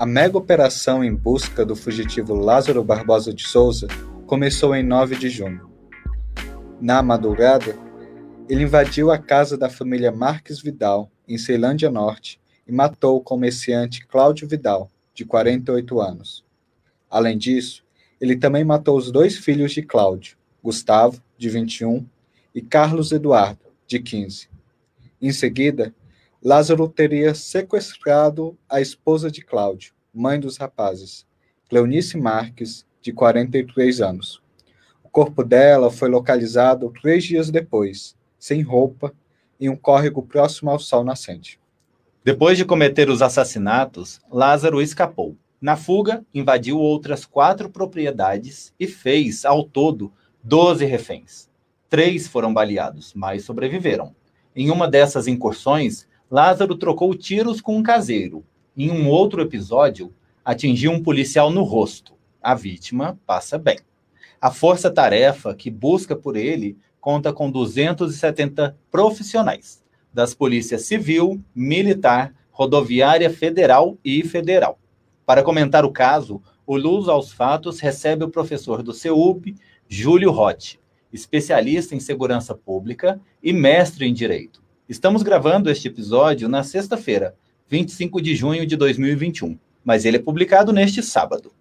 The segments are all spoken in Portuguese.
A mega operação em busca do fugitivo Lázaro Barbosa de Souza começou em 9 de junho. Na madrugada, ele invadiu a casa da família Marques Vidal, em Ceilândia Norte, e matou o comerciante Cláudio Vidal, de 48 anos. Além disso, ele também matou os dois filhos de Cláudio, Gustavo, de 21, e Carlos Eduardo, de 15. Em seguida, Lázaro teria sequestrado a esposa de Cláudio, mãe dos rapazes, Cleonice Marques, de 43 anos. O corpo dela foi localizado três dias depois, sem roupa, em um córrego próximo ao sol nascente. Depois de cometer os assassinatos, Lázaro escapou. Na fuga, invadiu outras quatro propriedades e fez, ao todo, 12 reféns. Três foram baleados, mas sobreviveram. Em uma dessas incursões, Lázaro trocou tiros com um caseiro. Em um outro episódio, atingiu um policial no rosto. A vítima passa bem. A força-tarefa que busca por ele conta com 270 profissionais das polícias civil, militar, rodoviária federal e federal. Para comentar o caso, o Luz aos Fatos recebe o professor do CEUP, Júlio Rotti, especialista em segurança pública e mestre em direito. Estamos gravando este episódio na sexta-feira, 25 de junho de 2021, mas ele é publicado neste sábado.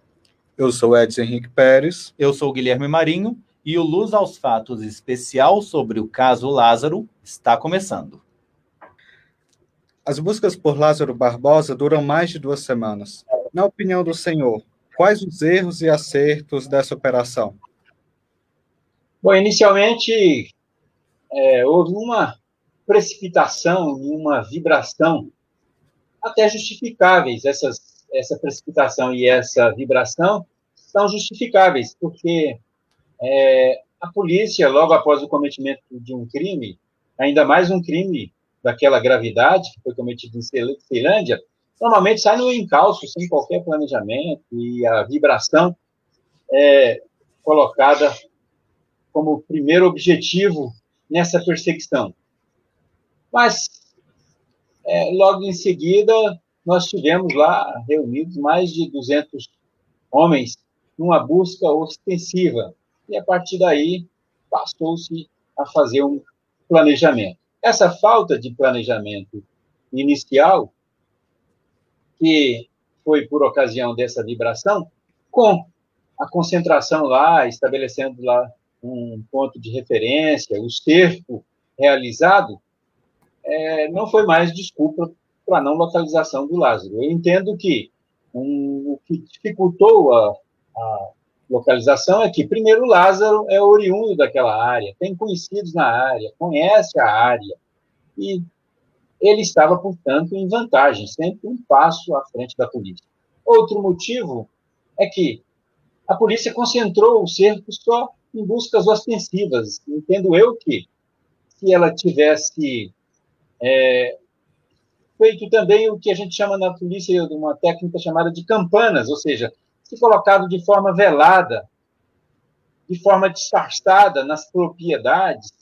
Eu sou Edson Henrique Pérez. Eu sou Guilherme Marinho e o Luz aos Fatos especial sobre o caso Lázaro está começando. As buscas por Lázaro Barbosa duram mais de duas semanas. Na opinião do senhor, quais os erros e acertos dessa operação? Bom, inicialmente é, houve uma precipitação e uma vibração até justificáveis. Essas, essa precipitação e essa vibração são justificáveis, porque é, a polícia, logo após o cometimento de um crime, ainda mais um crime daquela gravidade que foi cometido em Ceilândia, normalmente sai no encalço, sem qualquer planejamento, e a vibração é colocada como primeiro objetivo nessa perseguição. Mas, é, logo em seguida, nós tivemos lá reunidos mais de 200 homens numa busca ostensiva. E, a partir daí, passou-se a fazer um planejamento. Essa falta de planejamento inicial, que foi por ocasião dessa vibração, com a concentração lá, estabelecendo lá um ponto de referência, o cerco realizado, é, não foi mais desculpa para a não localização do Lázaro. Eu entendo que um, o que dificultou a, a, localização é que, primeiro, Lázaro é oriundo daquela área, tem conhecidos na área, conhece a área, e ele estava, portanto, em vantagem, sempre um passo à frente da polícia. Outro motivo é que a polícia concentrou o cerco só em buscas ostensivas. Entendo eu que, se ela tivesse é, feito também o que a gente chama na polícia de uma técnica chamada de campanas, ou seja, se colocado de forma velada, de forma disfarçada nas propriedades,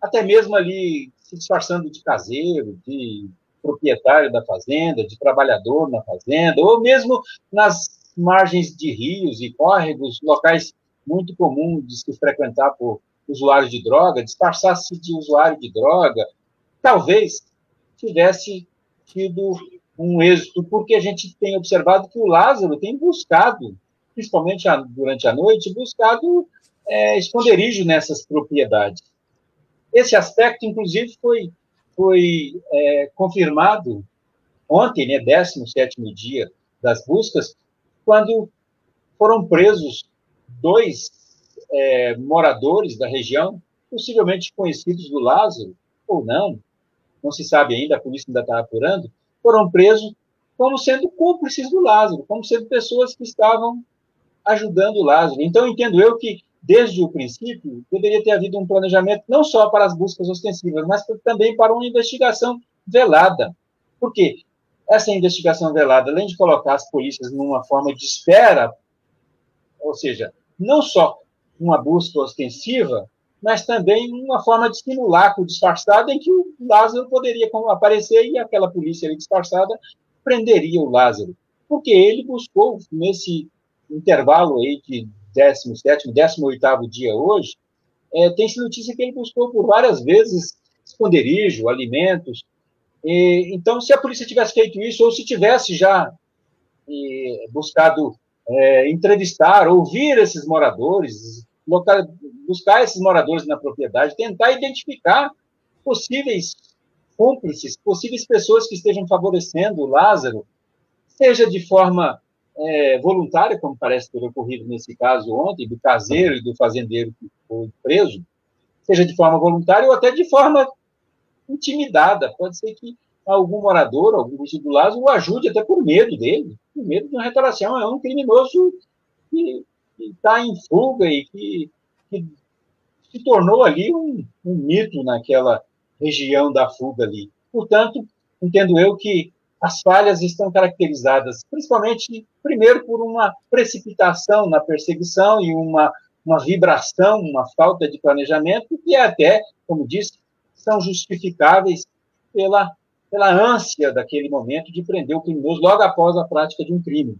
até mesmo ali se disfarçando de caseiro, de proprietário da fazenda, de trabalhador na fazenda, ou mesmo nas margens de rios e córregos, locais muito comuns de se frequentar por usuários de droga, disfarçar-se de usuário de droga, talvez tivesse tido um êxito, porque a gente tem observado que o Lázaro tem buscado, principalmente durante a noite, buscado é, esconderijo nessas propriedades. Esse aspecto, inclusive, foi, foi é, confirmado ontem, né, 17 dia das buscas, quando foram presos dois é, moradores da região, possivelmente conhecidos do Lázaro, ou não, não se sabe ainda, a polícia ainda está apurando, foram presos como sendo cúmplices do Lázaro, como sendo pessoas que estavam ajudando o Lázaro. Então, entendo eu que, desde o princípio, deveria ter havido um planejamento não só para as buscas ostensivas, mas também para uma investigação velada. Por quê? Essa investigação velada, além de colocar as polícias numa forma de espera, ou seja, não só uma busca ostensiva, mas também uma forma de simulacro disfarçado em que o Lázaro poderia aparecer e aquela polícia ali disfarçada prenderia o Lázaro. porque ele buscou, nesse intervalo aí de 17, 18 dia hoje, é, tem-se notícia que ele buscou por várias vezes esconderijo, alimentos. E, então, se a polícia tivesse feito isso, ou se tivesse já e, buscado é, entrevistar, ouvir esses moradores, local, buscar esses moradores na propriedade, tentar identificar possíveis cúmplices, possíveis pessoas que estejam favorecendo o Lázaro, seja de forma é, voluntária, como parece ter ocorrido nesse caso ontem, do caseiro e do fazendeiro que foi preso, seja de forma voluntária ou até de forma intimidada. Pode ser que algum morador, algum vizinho do Lázaro, o ajude até por medo dele, por medo de uma retaliação. É um criminoso que está em fuga e que, que, se tornou ali um, um mito naquela região da fuga ali. Portanto, entendo eu que as falhas estão caracterizadas principalmente, primeiro, por uma precipitação na perseguição e uma, uma vibração, uma falta de planejamento, que até, como disse, são justificáveis pela, pela ânsia daquele momento de prender o criminoso logo após a prática de um crime.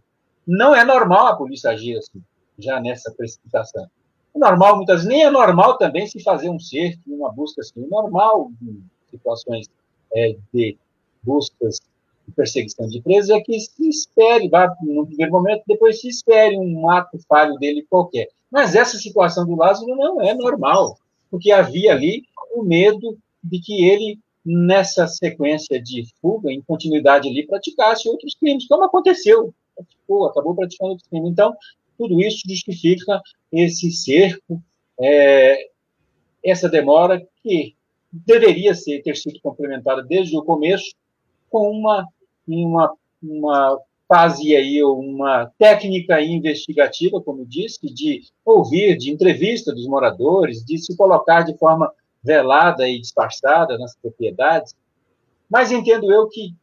Não é normal a polícia agir assim, já nessa precipitação. É normal, muitas vezes, nem é normal também se fazer um cerco, uma busca assim. É normal em situações é, de buscas de perseguição de presos é que se espere, vá no primeiro momento, depois se espere um ato falho dele qualquer. Mas essa situação do Lázaro não é normal, porque havia ali o medo de que ele, nessa sequência de fuga, em continuidade ali, praticasse outros crimes, como aconteceu. Praticou, acabou praticando outros crimes. Então, tudo isso justifica esse cerco, é, essa demora que deveria ser, ter sido complementada desde o começo com uma, uma, uma fase aí, uma técnica investigativa, como disse, de ouvir, de entrevista dos moradores, de se colocar de forma velada e disfarçada nas propriedades. Mas entendo eu que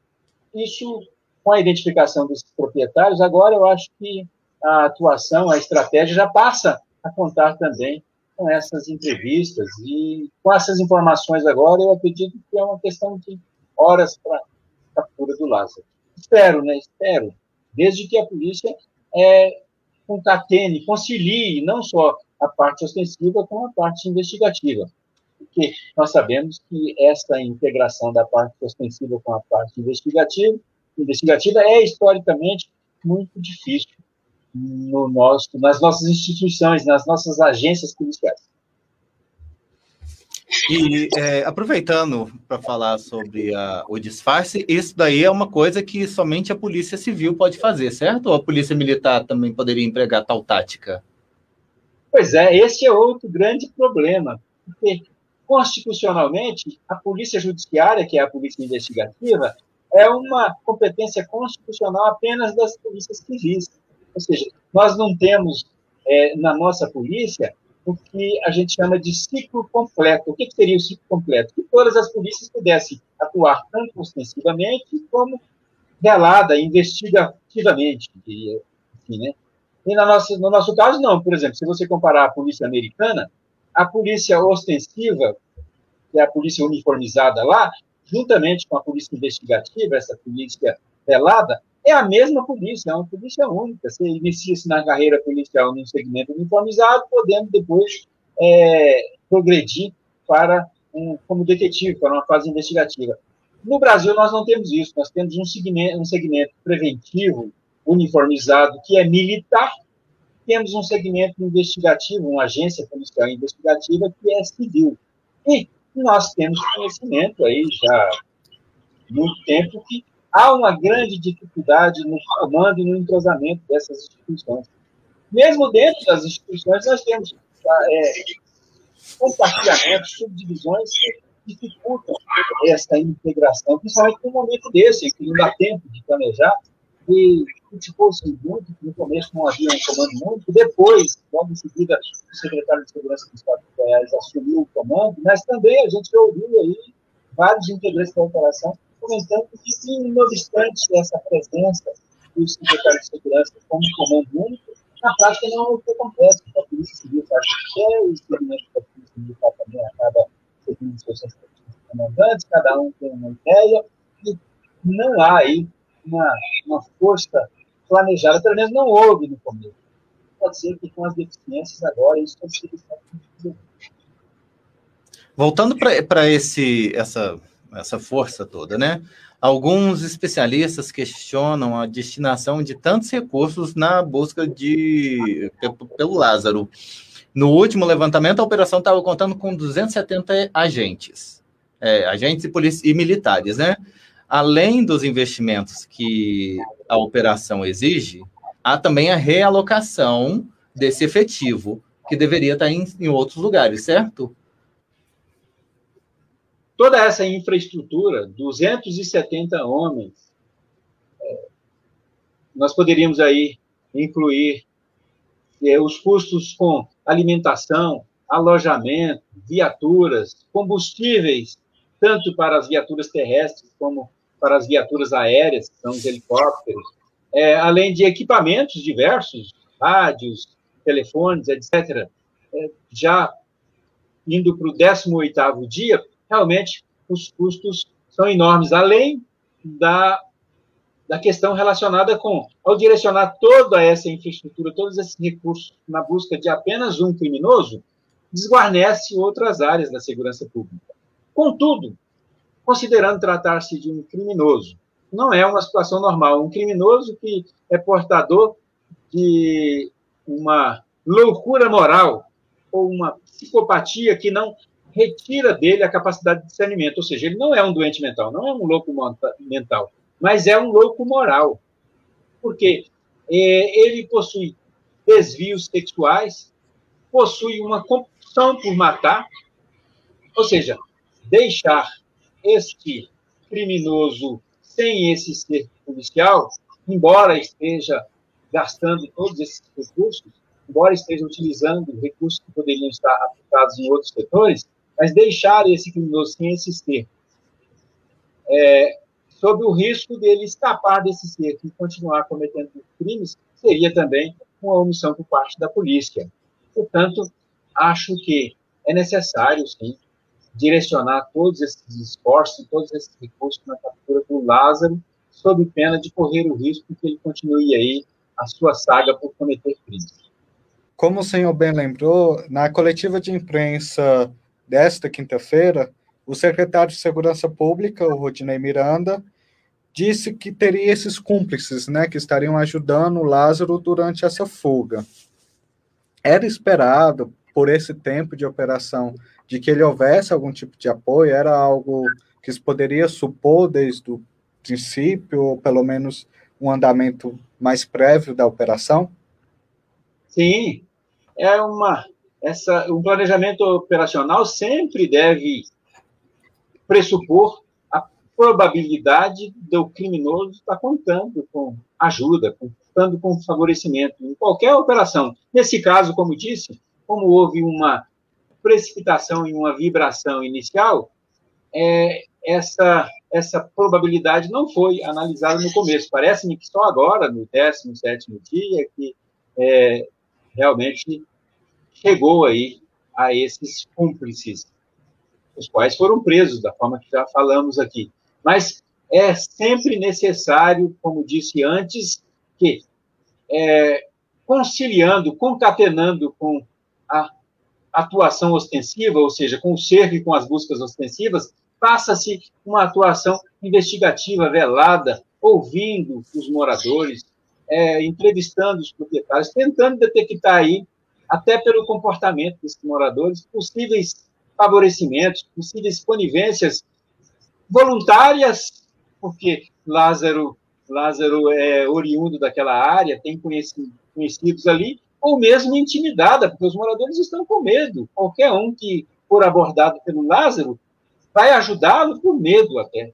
isso, com a identificação dos proprietários, agora eu acho que a atuação, a estratégia já passa a contar também com essas entrevistas e com essas informações agora, eu acredito que é uma questão de horas para a captura do Lázaro. Espero, né? Espero, desde que a polícia é, concatene, concilie não só a parte ostensiva com a parte investigativa, porque nós sabemos que essa integração da parte ostensiva com a parte investigativa, investigativa é historicamente muito difícil no nosso, nas nossas instituições, nas nossas agências policiais. E é, aproveitando para falar sobre a, o disfarce, isso daí é uma coisa que somente a polícia civil pode fazer, certo? Ou a polícia militar também poderia empregar tal tática? Pois é, esse é outro grande problema, porque constitucionalmente a polícia judiciária, que é a polícia investigativa, é uma competência constitucional apenas das polícias civis. Ou seja, nós não temos é, na nossa polícia o que a gente chama de ciclo completo. O que, seria o ciclo completo? Que todas as polícias pudessem atuar tanto ostensivamente como velada, investigativamente, assim, né? E no nosso, no nosso caso, não. Por exemplo, se você comparar a polícia americana, a polícia ostensiva, que é a polícia uniformizada lá, juntamente com a polícia investigativa, essa polícia velada, é a mesma polícia, é uma polícia única. Você inicia-se na carreira policial num segmento uniformizado, podendo depois é, progredir para um, como detetive, para uma fase investigativa. No Brasil, nós não temos isso. Nós temos um segmento, um segmento preventivo uniformizado que é militar, temos um segmento investigativo, uma agência policial investigativa que é civil. E nós temos conhecimento aí já há muito tempo que há uma grande dificuldade no comando e no entrosamento dessas instituições. Mesmo dentro das instituições, nós temos é, compartilhamentos, subdivisões que dificultam essa integração, principalmente no momento desse, que não dá tempo de planejar, e criticou-se muito, no começo não havia um comando único, depois, logo em seguida, o secretário de Segurança do Estado de Goiás assumiu o comando, mas também a gente ouviu aí vários integrantes da operação comentando que, não obstante essa presença do secretário de Segurança como comando único, na prática não é o que acontece. A Polícia Civil faz o que é, o experimento da Polícia Militar também acaba seguindo seus comandantes, cada um tem uma ideia, e não há aí uma, uma força planejada, pelo menos não houve no começo. Pode ser que com as deficiências agora isso consiga estar Voltando para essa, essa força toda, né? Alguns especialistas questionam a destinação de tantos recursos na busca de pelo Lázaro. No último levantamento, a operação estava contando com 270 agentes, é, agentes e, e militares, né? Além dos investimentos que a operação exige, há também a realocação desse efetivo, que deveria estar em, em outros lugares, certo? Toda essa infraestrutura, 270 homens, é, nós poderíamos aí incluir é, os custos com alimentação, alojamento, viaturas, combustíveis, tanto para as viaturas terrestres como para as viaturas aéreas, que são os helicópteros, é, além de equipamentos diversos, rádios, telefones, etc. É, já indo para o 18º dia, realmente os custos são enormes, além da, da questão relacionada com, ao direcionar toda essa infraestrutura, todos esses recursos na busca de apenas um criminoso, desguarnece outras áreas da segurança pública. Contudo, considerando tratar-se de um criminoso, não é uma situação normal. Um criminoso que é portador de uma loucura moral ou uma psicopatia que não retira dele a capacidade de discernimento, ou seja, ele não é um doente mental, não é um louco mental, mas é um louco moral, porque é, ele possui desvios sexuais, possui uma compulsão por matar, ou seja, deixar este criminoso sem esse ser policial, embora esteja gastando todos esses recursos, embora esteja utilizando recursos que poderiam estar aplicados em outros setores, mas deixar esse criminoso sem esse ser, é, sob o risco dele escapar desse ser e continuar cometendo crimes, seria também uma omissão por parte da polícia. Portanto, acho que é necessário, sim, direcionar todos esses esforços, todos esses recursos na captura do Lázaro, sob pena de correr o risco que ele continue aí a sua saga por cometer crimes. Como o senhor bem lembrou, na coletiva de imprensa desta quinta-feira, o secretário de Segurança Pública, o Rodinei Miranda, disse que teria esses cúmplices, né, que estariam ajudando o Lázaro durante essa fuga. Era esperado, por esse tempo de operação, de que ele houvesse algum tipo de apoio? Era algo que se poderia supor desde o princípio, ou pelo menos um andamento mais prévio da operação? Sim, é uma essa, um planejamento operacional sempre deve pressupor a probabilidade do criminoso estar contando com ajuda, contando com favorecimento em qualquer operação. Nesse caso, como disse, como houve uma precipitação e uma vibração inicial, é, essa, essa probabilidade não foi analisada no começo. Parece-me que só agora, no 17 dia, que é, realmente chegou aí a esses cúmplices, os quais foram presos, da forma que já falamos aqui. Mas é sempre necessário, como disse antes, que é, conciliando, concatenando com a atuação ostensiva, ou seja, com o cerco e com as buscas ostensivas, passa-se uma atuação investigativa velada, ouvindo os moradores, é, entrevistando os proprietários, tentando detectar aí até pelo comportamento desses moradores, possíveis favorecimentos, possíveis conivências voluntárias, porque Lázaro, Lázaro é oriundo daquela área, tem conhecidos ali, ou mesmo intimidada, porque os moradores estão com medo. Qualquer um que for abordado pelo Lázaro vai ajudá-lo por medo até.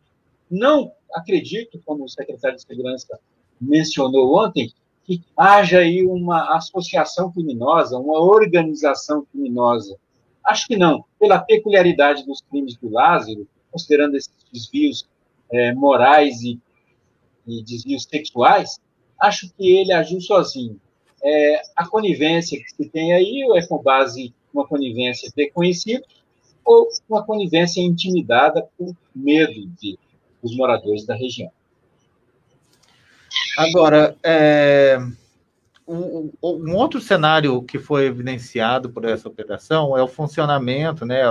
Não acredito, como o secretário de Segurança mencionou ontem, que haja aí uma associação criminosa, uma organização criminosa. Acho que não. Pela peculiaridade dos crimes do Lázaro, considerando esses desvios é, morais e, e, desvios sexuais, acho que ele agiu sozinho. É, a conivência que se tem aí é com base uma conivência de conhecidos ou uma conivência intimidada por medo de, dos moradores da região. Agora, é, um, um, outro cenário que foi evidenciado por essa operação é o funcionamento né,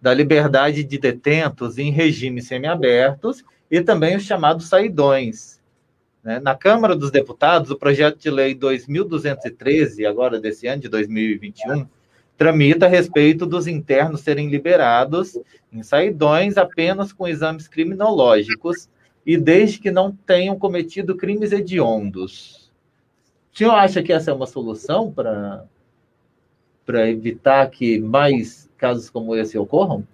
da liberdade de detentos em regimes semiabertos e também os chamados saidões. Né? Na Câmara dos Deputados, o projeto de lei 2213, agora desse ano de 2021, tramita a respeito dos internos serem liberados em saidões apenas com exames criminológicos e desde que não tenham cometido crimes hediondos. O senhor acha que essa é uma solução para evitar que mais casos como esse ocorram?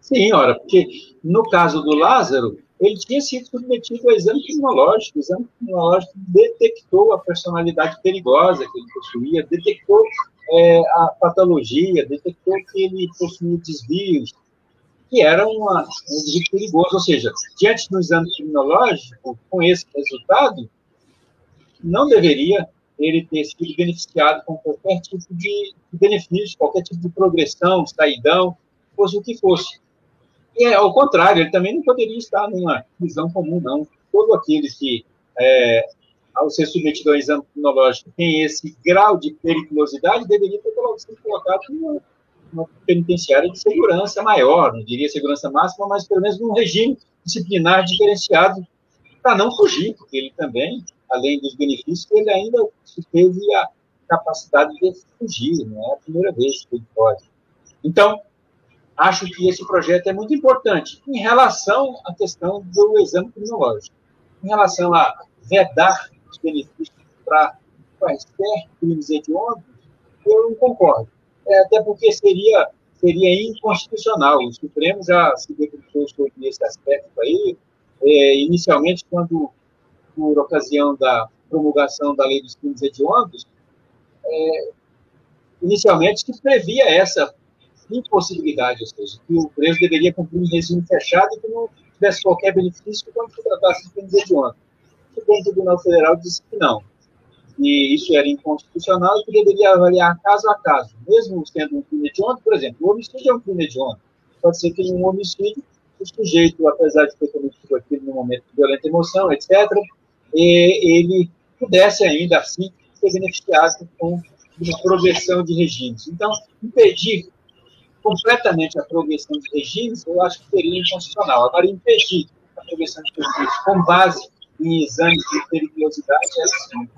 Sim, ora, porque no caso do Lázaro, ele tinha sido submetido ao exame criminológico. O exame criminológico detectou a personalidade perigosa que ele possuía, detectou é, a patologia, detectou que ele possuía desvios, que era uma, um desvio perigoso. Ou seja, diante do exame criminológico, com esse resultado, não deveria ele ter sido beneficiado com qualquer tipo de benefício, qualquer tipo de progressão, saidão, fosse o que fosse. E, ao contrário, ele também não poderia estar numa prisão comum, não. Todo aquele que, é, ao ser submetido ao exame criminológico, tem esse grau de periculosidade, deveria ter sido colocado numa, numa penitenciária de segurança maior, não diria segurança máxima, mas pelo menos num regime disciplinar diferenciado para não fugir, porque ele também, além dos benefícios, ele ainda teve a capacidade de fugir, não é a primeira vez que ele pode. Então, acho que esse projeto é muito importante em relação à questão do exame criminológico. Em relação a vedar os benefícios para quaisquer crimes hediondos, eu não concordo. É, até porque seria, seria inconstitucional. O Supremo já se debruçou sobre esse aspecto aí, é, inicialmente, quando, por ocasião da promulgação da lei dos crimes hediondos, é, inicialmente se previa essa impossibilidade, ou seja, que o preso deveria cumprir em regime fechado e que não tivesse qualquer benefício quando se tratasse de crimes hediondos. O Supremo Tribunal Federal disse que não, e isso era inconstitucional e que deveria avaliar caso a caso, mesmo sendo um crime hediondo, por exemplo, o homicídio é um crime hediondo. Pode ser que em um homicídio o sujeito, apesar de ter cometido aquilo no momento de violenta emoção, etc., ele pudesse ainda assim ser beneficiado com uma progressão de regimes. Então, impedir completamente a progressão de regimes, eu acho que seria inconstitucional. Agora, impedir a progressão de regimes com base em exames de periculosidade é assim.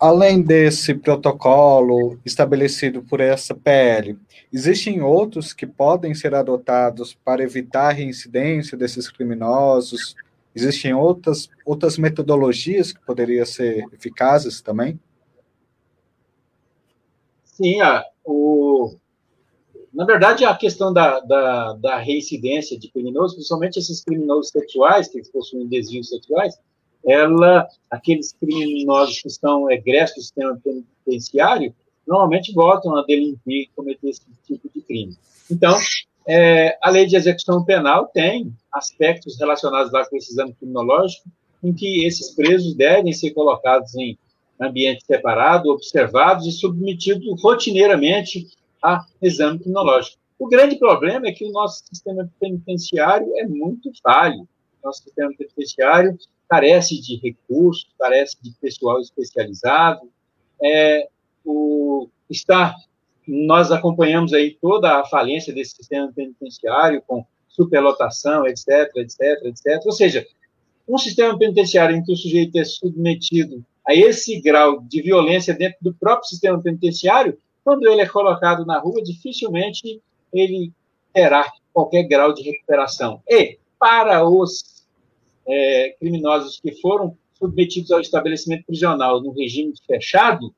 Além desse protocolo estabelecido por essa PL, existem outros que podem ser adotados para evitar a reincidência desses criminosos? Existem outras, outras metodologias que poderiam ser eficazes também? Sim, a, o, na verdade, a questão da, da, da reincidência de criminosos, principalmente esses criminosos sexuais, que possuem desvios sexuais, ela, aqueles criminosos que estão egressos do sistema penitenciário, normalmente voltam a delinquir e cometer esse tipo de crime. Então, é, a lei de execução penal tem aspectos relacionados lá com esse exame criminológico, em que esses presos devem ser colocados em ambiente separado, observados e submetidos rotineiramente a exame criminológico. O grande problema é que o nosso sistema penitenciário é muito falho. Nosso sistema penitenciário carece de recursos, carece de pessoal especializado. É, o, está nós acompanhamos aí toda a falência desse sistema penitenciário, com superlotação, etc, etc, etc. Ou seja, um sistema penitenciário em que o sujeito é submetido a esse grau de violência dentro do próprio sistema penitenciário, quando ele é colocado na rua, dificilmente ele terá qualquer grau de recuperação. E, para os é, criminosos que foram submetidos ao estabelecimento prisional no regime fechado,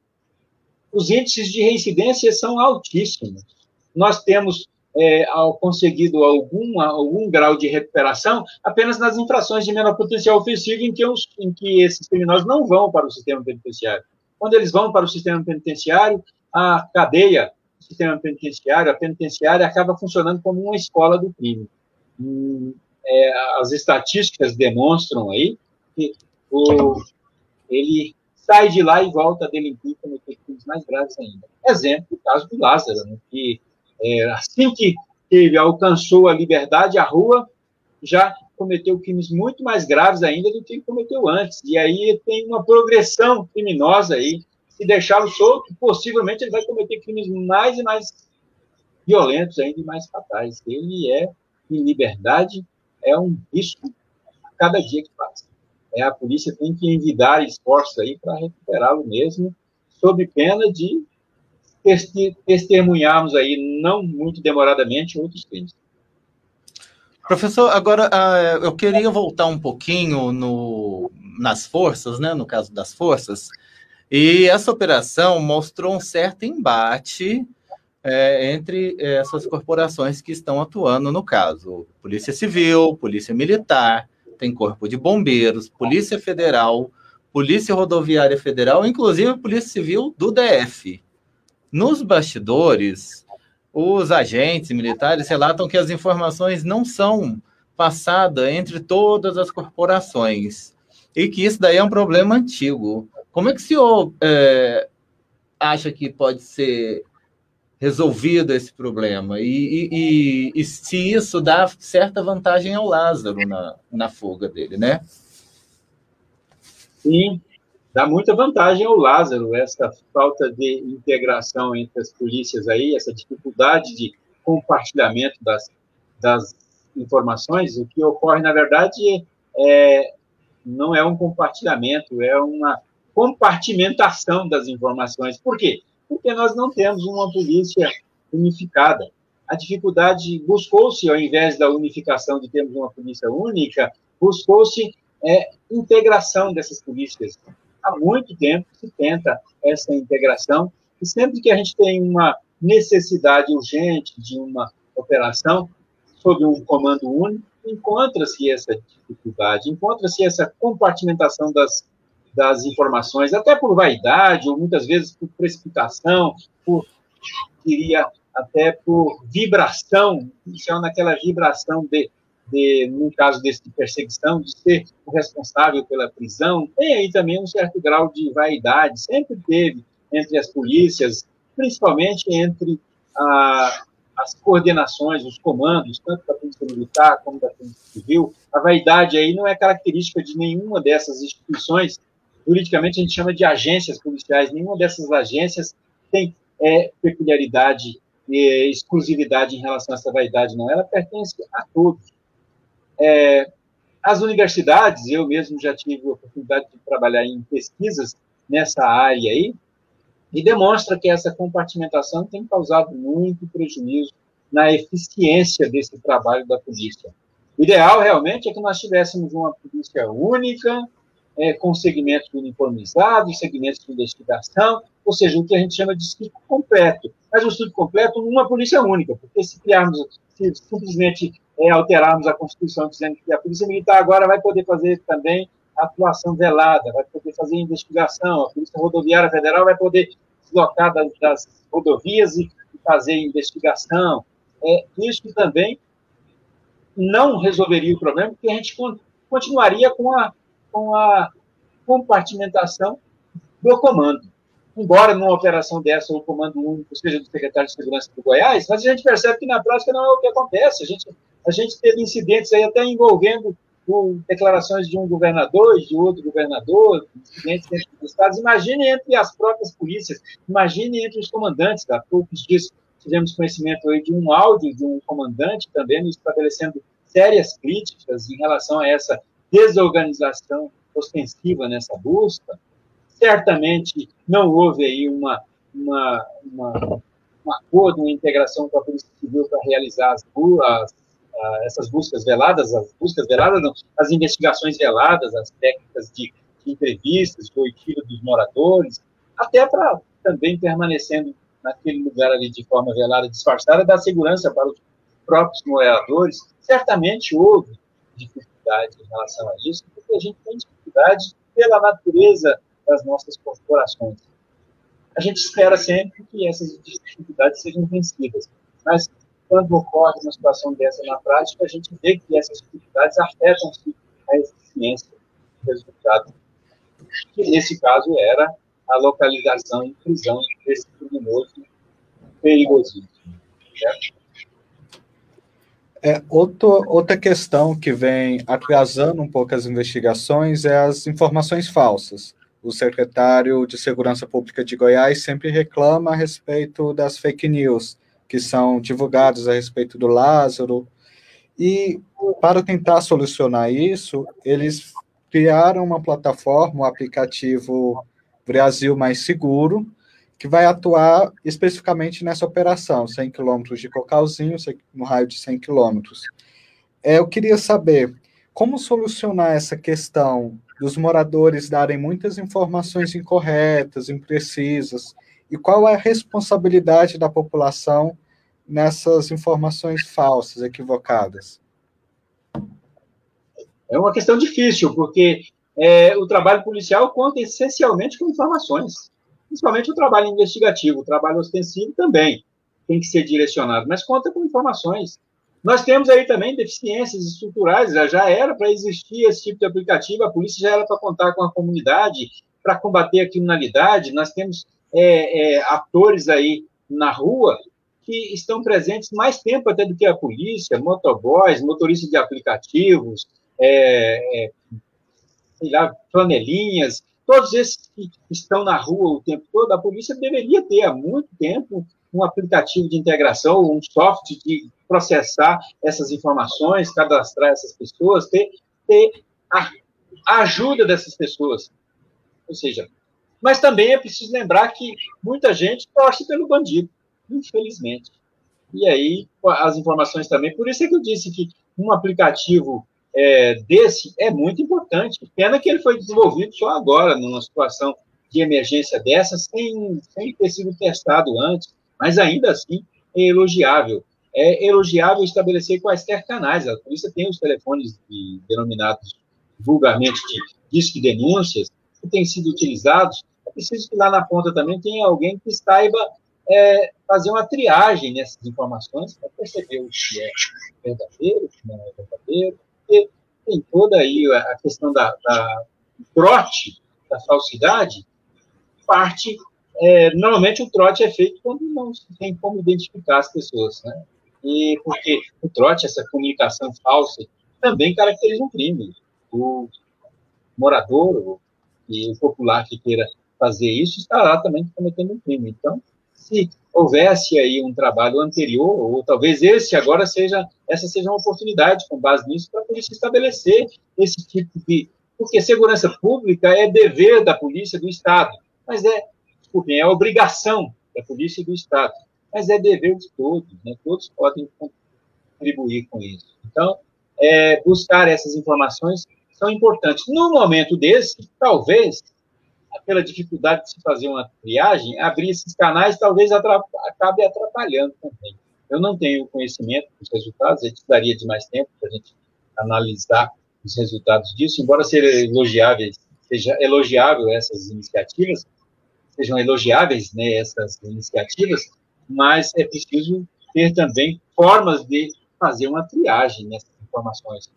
os índices de reincidência são altíssimos. Nós temos é, conseguido algum, algum grau de recuperação apenas nas infrações de menor potencial ofensivo em que, os, em que esses criminosos não vão para o sistema penitenciário. Quando eles vão para o sistema penitenciário, a cadeia do sistema penitenciário, a penitenciária, acaba funcionando como uma escola do crime. É, as estatísticas demonstram aí que o, ele sai de lá e volta a delinquir cometer crimes mais graves ainda. Exemplo, o caso do Lázaro, né, que é, assim que teve, alcançou a liberdade, a rua, já cometeu crimes muito mais graves ainda do que cometeu antes. E aí tem uma progressão criminosa aí. Se deixá-lo solto, possivelmente ele vai cometer crimes mais e mais violentos ainda mais fatais. Ele é, em liberdade, é um risco a cada dia que passa. É, a polícia tem que envidar esforços aí para recuperá-lo mesmo, sob pena de testemunharmos aí, não muito demoradamente, outros crimes. Professor, agora uh, eu queria voltar um pouquinho no, nas forças, né, no caso das forças, e essa operação mostrou um certo embate é, entre essas corporações que estão atuando no caso. Polícia Civil, Polícia Militar, tem Corpo de Bombeiros, Polícia Federal, Polícia Rodoviária Federal, inclusive Polícia Civil do DF. Nos bastidores, os agentes militares relatam que as informações não são passadas entre todas as corporações e que isso daí é um problema antigo. Como é que o senhor é, acha que pode ser resolvido esse problema? E, e, e, e, se isso dá certa vantagem ao Lázaro na, na fuga dele, né? Sim, dá muita vantagem ao Lázaro, essa falta de integração entre as polícias aí, essa dificuldade de compartilhamento das, das informações, o que ocorre, na verdade, é, não é um compartilhamento, é uma compartimentação das informações. Por quê? Porque nós não temos uma polícia unificada. A dificuldade buscou-se, ao invés da unificação de termos uma polícia única, buscou-se é, integração dessas polícias há muito tempo se tenta essa integração, e sempre que a gente tem uma necessidade urgente de uma operação sob um comando único, encontra-se essa dificuldade, encontra-se essa compartimentação das, das informações, até por vaidade, ou muitas vezes por precipitação, por, diria, até por vibração, inicial naquela vibração de de, no caso desse de perseguição, de ser o responsável pela prisão, tem aí também um certo grau de vaidade, sempre teve entre as polícias, principalmente entre a, as coordenações, os comandos, tanto da Polícia Militar como da Polícia Civil. A vaidade aí não é característica de nenhuma dessas instituições, juridicamente a gente chama de agências policiais, nenhuma dessas agências tem é, peculiaridade e exclusividade em relação a essa vaidade, não. Ela pertence a todos. É, as universidades, eu mesmo já tive a oportunidade de trabalhar em pesquisas nessa área aí, e demonstra que essa compartimentação tem causado muito prejuízo na eficiência desse trabalho da polícia. O ideal, realmente, é que nós tivéssemos uma polícia única, é, com segmentos uniformizados, segmentos de investigação, ou seja, o que a gente chama de estudo completo. Mas o estudo completo numa polícia única, porque se criarmos, se simplesmente é, alterarmos a Constituição dizendo que a Polícia Militar agora vai poder fazer também atuação velada, vai poder fazer investigação, a Polícia Rodoviária Federal vai poder deslocar das, das rodovias e fazer investigação. É, isso também não resolveria o problema, porque a gente continuaria com a, com a compartimentação do comando. Embora numa operação dessa o comando único seja do secretário de Segurança do Goiás, mas a gente percebe que na prática não é o que acontece. A gente a gente teve incidentes aí até envolvendo declarações de um governador e de outro governador, incidentes dentro dos estados. Imagine entre as próprias polícias, imagine entre os comandantes. Há poucos dias tivemos conhecimento aí de um áudio de um comandante também estabelecendo sérias críticas em relação a essa desorganização ostensiva nessa busca. Certamente não houve aí uma, uma, uma um acordo, uma integração com a Polícia Civil para realizar as, as essas buscas veladas, as buscas veladas, não, as investigações veladas, as técnicas de, de entrevistas, de oitiva dos moradores, até para também permanecendo naquele lugar ali de forma velada, disfarçada, dar segurança para os próprios moradores. Certamente houve dificuldade em relação a isso, porque a gente tem dificuldade pela natureza das nossas corporações. A gente espera sempre que essas dificuldades sejam vencidas, mas quando ocorre uma situação dessa na prática, a gente vê que essas dificuldades afetam a eficiência do resultado, que nesse caso era a localização e prisão desse criminoso perigosíssimo. Certo? É, outro, outra questão que vem atrasando um pouco as investigações é as informações falsas. O secretário de Segurança Pública de Goiás sempre reclama a respeito das fake news que são divulgadas a respeito do Lázaro. E para tentar solucionar isso, eles criaram uma plataforma, um aplicativo Brasil Mais Seguro, que vai atuar especificamente nessa operação, 100 quilômetros de Cocalzinho, no raio de 100 quilômetros. É, eu queria saber como solucionar essa questão dos moradores darem muitas informações incorretas, imprecisas, e qual é a responsabilidade da população nessas informações falsas, equivocadas? É uma questão difícil, porque é, o trabalho policial conta essencialmente com informações principalmente o trabalho investigativo, o trabalho ostensivo também tem que ser direcionado, mas conta com informações. Nós temos aí também deficiências estruturais, já era para existir esse tipo de aplicativo, a polícia já era para contar com a comunidade para combater a criminalidade, nós temos é, é, atores aí na rua que estão presentes mais tempo até do que a polícia, motoboys, motoristas de aplicativos, é, é lá, flanelinhas, Todos esses que estão na rua o tempo todo, a polícia deveria ter há muito tempo um aplicativo de integração, um software de processar essas informações, cadastrar essas pessoas, ter, ter a, a ajuda dessas pessoas. Ou seja, mas também é preciso lembrar que muita gente torce pelo bandido, infelizmente. E aí, as informações também. Por isso é que eu disse que um aplicativo é, desse é muito importante. Pena que ele foi desenvolvido só agora, numa situação de emergência dessa, sem, sem ter sido testado antes, mas ainda assim é elogiável. É elogiável estabelecer quaisquer canais. A polícia tem os telefones de, denominados vulgarmente de disque denúncias, que têm sido utilizados. É preciso que lá na ponta também tenha alguém que saiba é, fazer uma triagem nessas informações para perceber o que é verdadeiro, o que não é verdadeiro, porque tem toda aí a questão da, da trote, da falsidade, parte. É, normalmente o trote é feito quando não se tem como identificar as pessoas, né? E porque o trote, essa comunicação falsa, também caracteriza um crime. O morador e o popular que queira fazer isso estará também cometendo um crime. Então, se houvesse aí um trabalho anterior, ou talvez esse agora seja, essa seja uma oportunidade, com base nisso, para a polícia estabelecer esse tipo de. Porque segurança pública é dever da polícia do Estado, mas é, desculpem, é obrigação da polícia do Estado, mas é dever de todos, né? todos podem contribuir com isso. Então, é, buscar essas informações são importantes. No momento desse, talvez pela dificuldade de se fazer uma triagem, abrir esses canais talvez acabe atrapalhando também. Eu não tenho conhecimento dos resultados, a gente precisaria de mais tempo para a gente analisar os resultados disso, embora seja elogiáveis, seja elogiável essas iniciativas, sejam elogiáveis né, essas iniciativas, mas é preciso ter também formas de fazer uma triagem nessas informações.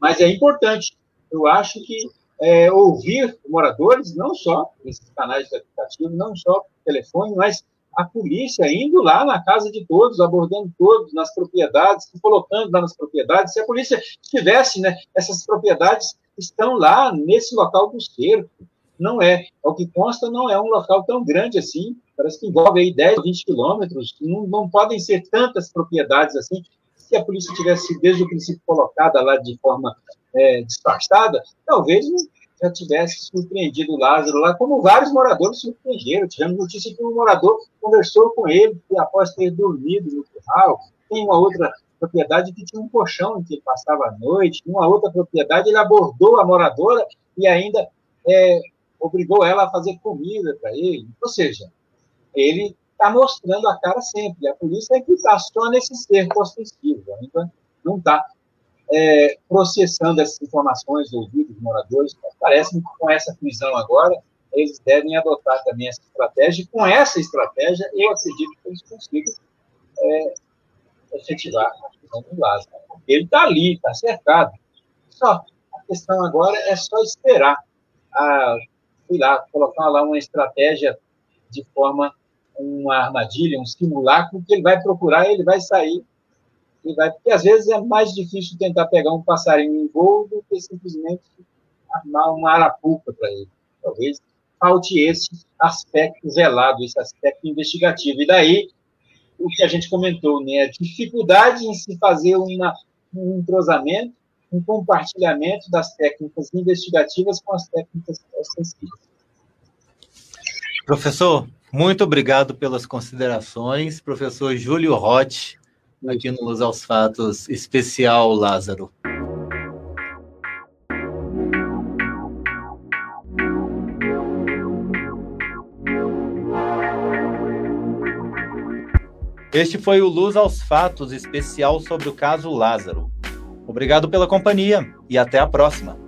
Mas é importante, eu acho que é, ouvir moradores, não só nesses canais de aplicativo, não só telefone, mas a polícia indo lá na casa de todos, abordando todos nas propriedades, se colocando lá nas propriedades. Se a polícia estivesse, né, essas propriedades estão lá nesse local do cerco. Não é. O que consta não é um local tão grande assim, parece que envolve aí 10, 20 quilômetros, não, não podem ser tantas propriedades assim. Se a polícia tivesse desde o princípio colocada lá de forma é, disfarçada, talvez já tivesse surpreendido o Lázaro lá, como vários moradores surpreenderam. Tivemos notícia que um morador conversou com ele após ter dormido no curral. Tem uma outra propriedade que tinha um colchão em que ele passava a noite. Uma outra propriedade, ele abordou a moradora e ainda é, obrigou ela a fazer comida para ele. Ou seja, ele está mostrando a cara sempre. A polícia é que está só nesse cerco ostensivo, ainda não está é, processando essas informações ouvidas dos moradores. Parece que com essa prisão agora, eles devem adotar também essa estratégia, e com essa estratégia, eu acredito que eles consigam é, efetivar a prisão do Lázaro. Ele está ali, está cercado. Só, a questão agora é só esperar, a, sei lá, colocar lá uma estratégia de forma, uma armadilha, um simulacro, que ele vai procurar, ele vai sair e vai, porque às vezes é mais difícil tentar pegar um passarinho em voo do que simplesmente armar uma arapuca para ele. Talvez falte esse aspecto velado, esse aspecto investigativo. E daí, o que a gente comentou, né? A dificuldade em se fazer uma, um entrosamento, um compartilhamento das técnicas investigativas com as técnicas ostensivas. Professor, muito obrigado pelas considerações. Professor Júlio Rotti, aqui no Luz aos Fatos, especial Lázaro. Este foi o Luz aos Fatos especial sobre o caso Lázaro. Obrigado pela companhia e até a próxima.